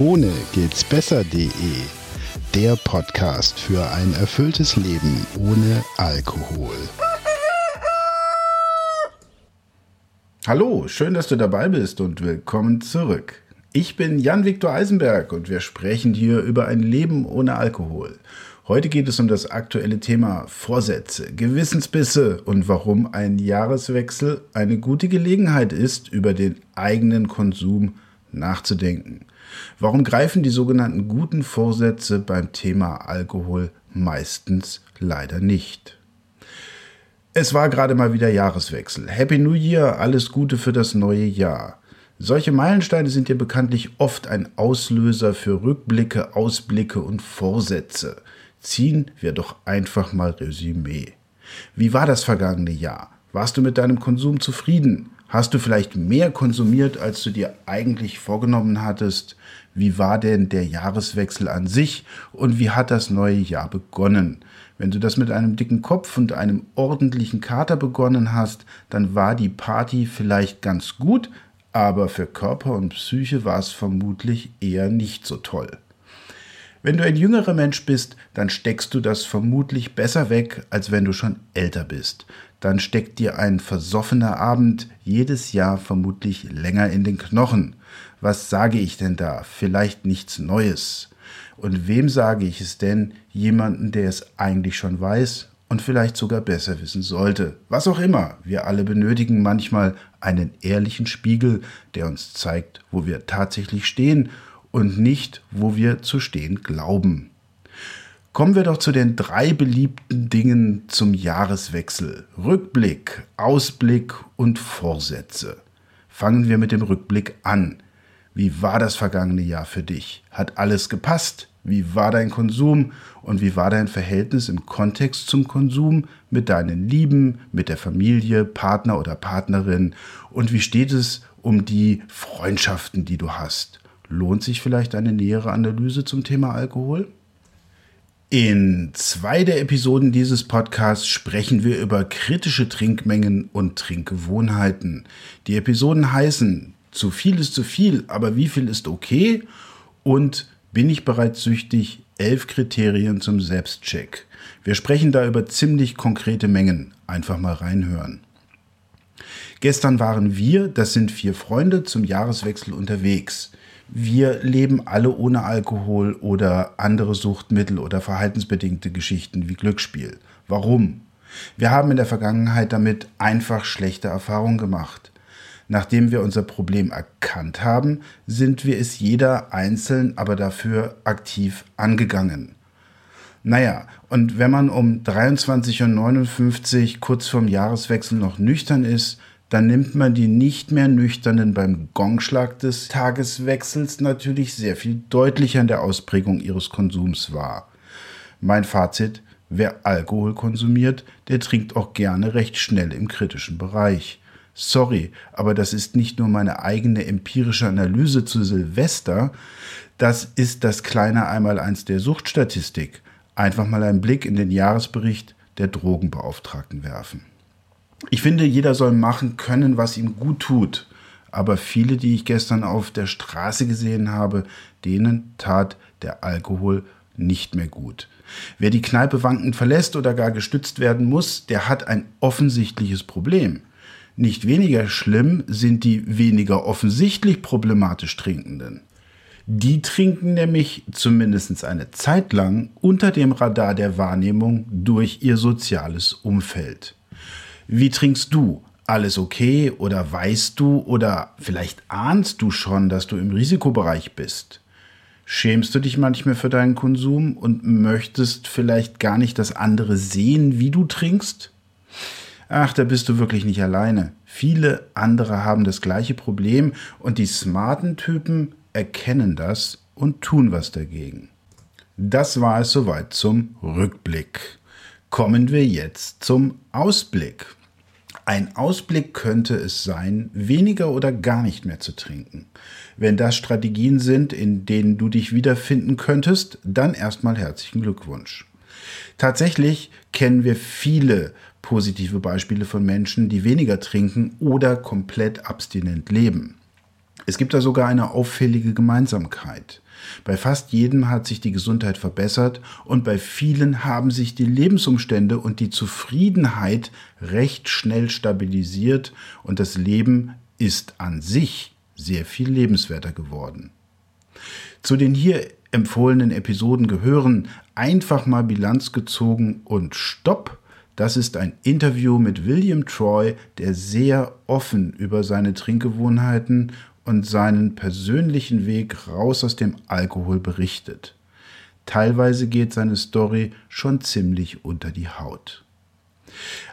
Ohne geht's besser.de. Der Podcast für ein erfülltes Leben ohne Alkohol. Hallo, schön, dass du dabei bist und willkommen zurück. Ich bin Jan-Viktor Eisenberg und wir sprechen hier über ein Leben ohne Alkohol. Heute geht es um das aktuelle Thema Vorsätze, Gewissensbisse und warum ein Jahreswechsel eine gute Gelegenheit ist, über den eigenen Konsum nachzudenken. Warum greifen die sogenannten guten Vorsätze beim Thema Alkohol meistens leider nicht? Es war gerade mal wieder Jahreswechsel. Happy New Year, alles Gute für das neue Jahr. Solche Meilensteine sind ja bekanntlich oft ein Auslöser für Rückblicke, Ausblicke und Vorsätze. Ziehen wir doch einfach mal Resümee. Wie war das vergangene Jahr? Warst du mit deinem Konsum zufrieden? Hast du vielleicht mehr konsumiert, als du dir eigentlich vorgenommen hattest? Wie war denn der Jahreswechsel an sich und wie hat das neue Jahr begonnen? Wenn du das mit einem dicken Kopf und einem ordentlichen Kater begonnen hast, dann war die Party vielleicht ganz gut, aber für Körper und Psyche war es vermutlich eher nicht so toll. Wenn du ein jüngerer Mensch bist, dann steckst du das vermutlich besser weg, als wenn du schon älter bist. Dann steckt dir ein versoffener Abend jedes Jahr vermutlich länger in den Knochen. Was sage ich denn da? Vielleicht nichts Neues. Und wem sage ich es denn? Jemanden, der es eigentlich schon weiß und vielleicht sogar besser wissen sollte. Was auch immer. Wir alle benötigen manchmal einen ehrlichen Spiegel, der uns zeigt, wo wir tatsächlich stehen und nicht, wo wir zu stehen glauben. Kommen wir doch zu den drei beliebten Dingen zum Jahreswechsel. Rückblick, Ausblick und Vorsätze. Fangen wir mit dem Rückblick an. Wie war das vergangene Jahr für dich? Hat alles gepasst? Wie war dein Konsum und wie war dein Verhältnis im Kontext zum Konsum mit deinen Lieben, mit der Familie, Partner oder Partnerin? Und wie steht es um die Freundschaften, die du hast? Lohnt sich vielleicht eine nähere Analyse zum Thema Alkohol? In zwei der Episoden dieses Podcasts sprechen wir über kritische Trinkmengen und Trinkgewohnheiten. Die Episoden heißen Zu viel ist zu viel, aber wie viel ist okay? Und Bin ich bereits süchtig? Elf Kriterien zum Selbstcheck. Wir sprechen da über ziemlich konkrete Mengen. Einfach mal reinhören. Gestern waren wir, das sind vier Freunde, zum Jahreswechsel unterwegs wir leben alle ohne Alkohol oder andere Suchtmittel oder verhaltensbedingte Geschichten wie Glücksspiel. Warum? Wir haben in der Vergangenheit damit einfach schlechte Erfahrungen gemacht. Nachdem wir unser Problem erkannt haben, sind wir es jeder einzeln aber dafür aktiv angegangen. Naja, und wenn man um 23.59 Uhr kurz vorm Jahreswechsel noch nüchtern ist, dann nimmt man die nicht mehr Nüchternen beim Gongschlag des Tageswechsels natürlich sehr viel deutlicher in der Ausprägung ihres Konsums wahr. Mein Fazit, wer Alkohol konsumiert, der trinkt auch gerne recht schnell im kritischen Bereich. Sorry, aber das ist nicht nur meine eigene empirische Analyse zu Silvester, das ist das kleine Einmaleins der Suchtstatistik. Einfach mal einen Blick in den Jahresbericht der Drogenbeauftragten werfen. Ich finde, jeder soll machen können, was ihm gut tut. Aber viele, die ich gestern auf der Straße gesehen habe, denen tat der Alkohol nicht mehr gut. Wer die Kneipe wankend verlässt oder gar gestützt werden muss, der hat ein offensichtliches Problem. Nicht weniger schlimm sind die weniger offensichtlich problematisch Trinkenden. Die trinken nämlich zumindest eine Zeit lang unter dem Radar der Wahrnehmung durch ihr soziales Umfeld. Wie trinkst du? Alles okay oder weißt du oder vielleicht ahnst du schon, dass du im Risikobereich bist? Schämst du dich manchmal für deinen Konsum und möchtest vielleicht gar nicht, dass andere sehen, wie du trinkst? Ach, da bist du wirklich nicht alleine. Viele andere haben das gleiche Problem und die smarten Typen erkennen das und tun was dagegen. Das war es soweit zum Rückblick. Kommen wir jetzt zum Ausblick. Ein Ausblick könnte es sein, weniger oder gar nicht mehr zu trinken. Wenn das Strategien sind, in denen du dich wiederfinden könntest, dann erstmal herzlichen Glückwunsch. Tatsächlich kennen wir viele positive Beispiele von Menschen, die weniger trinken oder komplett abstinent leben. Es gibt da sogar eine auffällige Gemeinsamkeit. Bei fast jedem hat sich die Gesundheit verbessert und bei vielen haben sich die Lebensumstände und die Zufriedenheit recht schnell stabilisiert und das Leben ist an sich sehr viel lebenswerter geworden. Zu den hier empfohlenen Episoden gehören einfach mal Bilanz gezogen und Stopp. Das ist ein Interview mit William Troy, der sehr offen über seine Trinkgewohnheiten und seinen persönlichen Weg raus aus dem Alkohol berichtet. Teilweise geht seine Story schon ziemlich unter die Haut.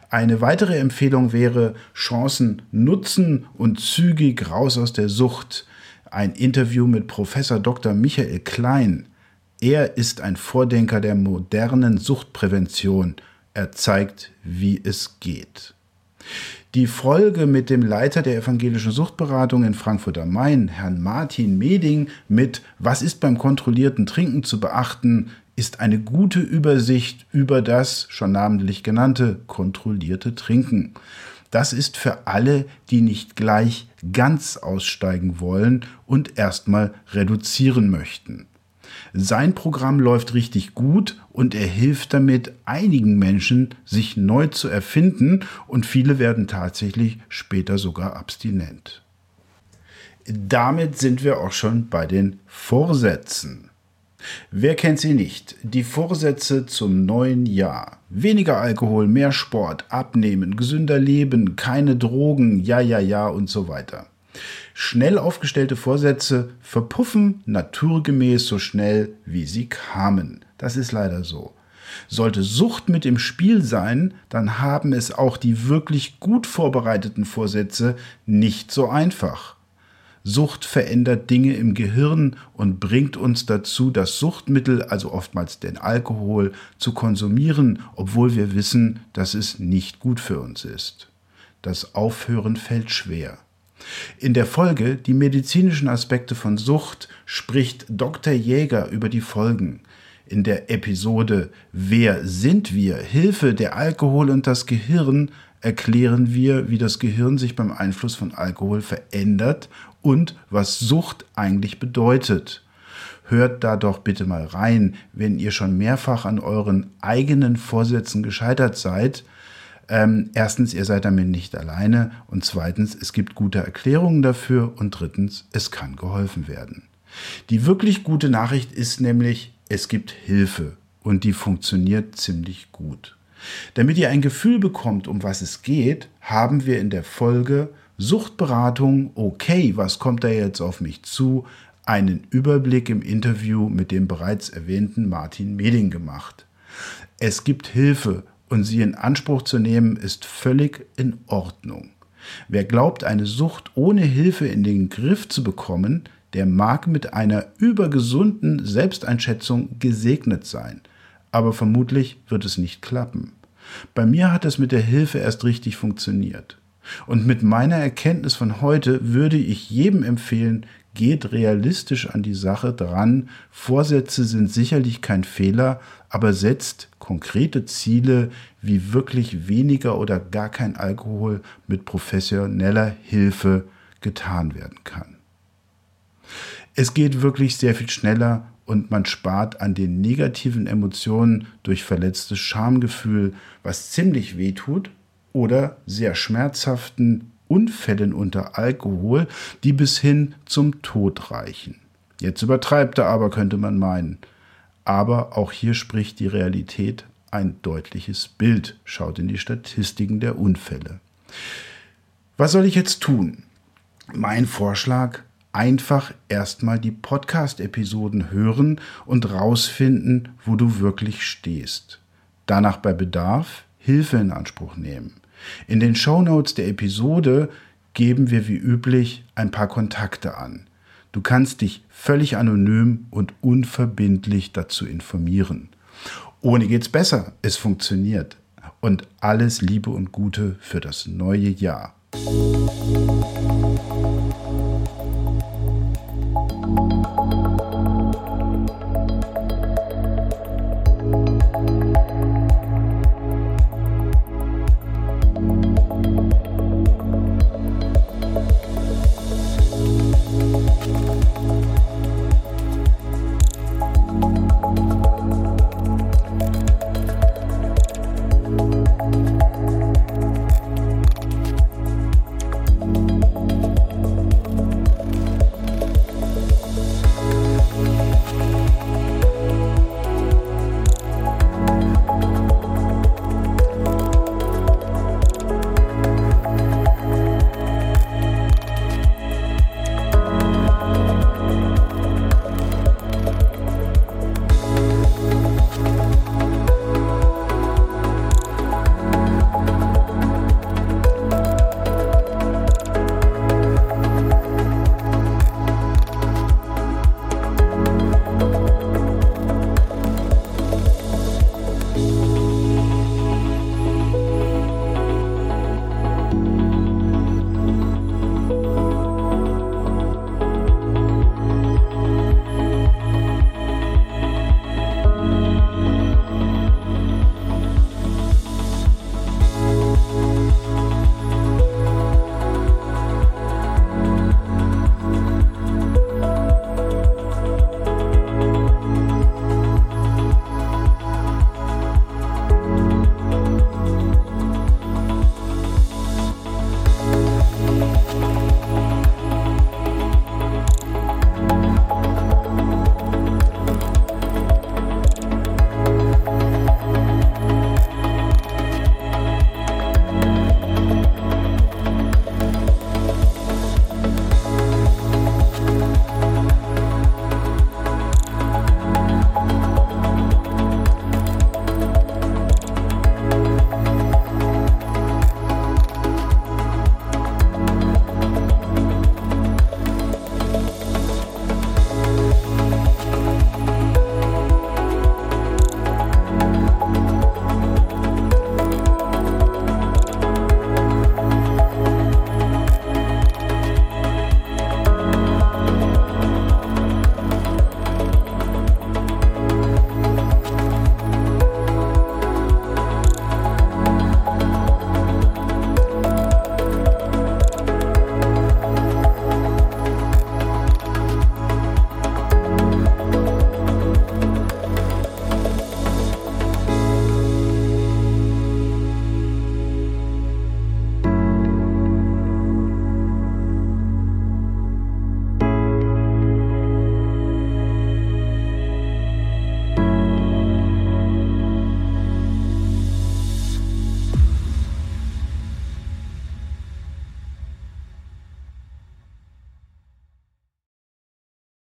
Eine weitere Empfehlung wäre Chancen nutzen und zügig raus aus der Sucht. Ein Interview mit Professor Dr. Michael Klein. Er ist ein Vordenker der modernen Suchtprävention. Er zeigt, wie es geht. Die Folge mit dem Leiter der evangelischen Suchtberatung in Frankfurt am Main, Herrn Martin Meding, mit Was ist beim kontrollierten Trinken zu beachten, ist eine gute Übersicht über das schon namentlich genannte kontrollierte Trinken. Das ist für alle, die nicht gleich ganz aussteigen wollen und erstmal reduzieren möchten. Sein Programm läuft richtig gut und er hilft damit einigen Menschen, sich neu zu erfinden und viele werden tatsächlich später sogar abstinent. Damit sind wir auch schon bei den Vorsätzen. Wer kennt sie nicht? Die Vorsätze zum neuen Jahr. Weniger Alkohol, mehr Sport, abnehmen, gesünder leben, keine Drogen, ja, ja, ja und so weiter. Schnell aufgestellte Vorsätze verpuffen naturgemäß so schnell, wie sie kamen. Das ist leider so. Sollte Sucht mit im Spiel sein, dann haben es auch die wirklich gut vorbereiteten Vorsätze nicht so einfach. Sucht verändert Dinge im Gehirn und bringt uns dazu, das Suchtmittel, also oftmals den Alkohol, zu konsumieren, obwohl wir wissen, dass es nicht gut für uns ist. Das Aufhören fällt schwer. In der Folge Die medizinischen Aspekte von Sucht spricht Dr. Jäger über die Folgen. In der Episode Wer sind wir? Hilfe, der Alkohol und das Gehirn erklären wir, wie das Gehirn sich beim Einfluss von Alkohol verändert und was Sucht eigentlich bedeutet. Hört da doch bitte mal rein, wenn ihr schon mehrfach an euren eigenen Vorsätzen gescheitert seid ähm, erstens, ihr seid damit nicht alleine und zweitens, es gibt gute Erklärungen dafür und drittens, es kann geholfen werden. Die wirklich gute Nachricht ist nämlich, es gibt Hilfe und die funktioniert ziemlich gut. Damit ihr ein Gefühl bekommt, um was es geht, haben wir in der Folge Suchtberatung, okay, was kommt da jetzt auf mich zu, einen Überblick im Interview mit dem bereits erwähnten Martin Meding gemacht. Es gibt Hilfe und sie in Anspruch zu nehmen, ist völlig in Ordnung. Wer glaubt, eine Sucht ohne Hilfe in den Griff zu bekommen, der mag mit einer übergesunden Selbsteinschätzung gesegnet sein. Aber vermutlich wird es nicht klappen. Bei mir hat es mit der Hilfe erst richtig funktioniert. Und mit meiner Erkenntnis von heute würde ich jedem empfehlen, geht realistisch an die Sache dran. Vorsätze sind sicherlich kein Fehler, aber setzt konkrete Ziele, wie wirklich weniger oder gar kein Alkohol mit professioneller Hilfe getan werden kann. Es geht wirklich sehr viel schneller und man spart an den negativen Emotionen durch verletztes Schamgefühl, was ziemlich weh tut, oder sehr schmerzhaften Unfällen unter Alkohol, die bis hin zum Tod reichen. Jetzt übertreibt er aber, könnte man meinen. Aber auch hier spricht die Realität ein deutliches Bild. Schaut in die Statistiken der Unfälle. Was soll ich jetzt tun? Mein Vorschlag, einfach erstmal die Podcast-Episoden hören und rausfinden, wo du wirklich stehst. Danach bei Bedarf Hilfe in Anspruch nehmen. In den Shownotes der Episode geben wir wie üblich ein paar Kontakte an. Du kannst dich völlig anonym und unverbindlich dazu informieren. Ohne geht's besser. Es funktioniert. Und alles Liebe und Gute für das neue Jahr.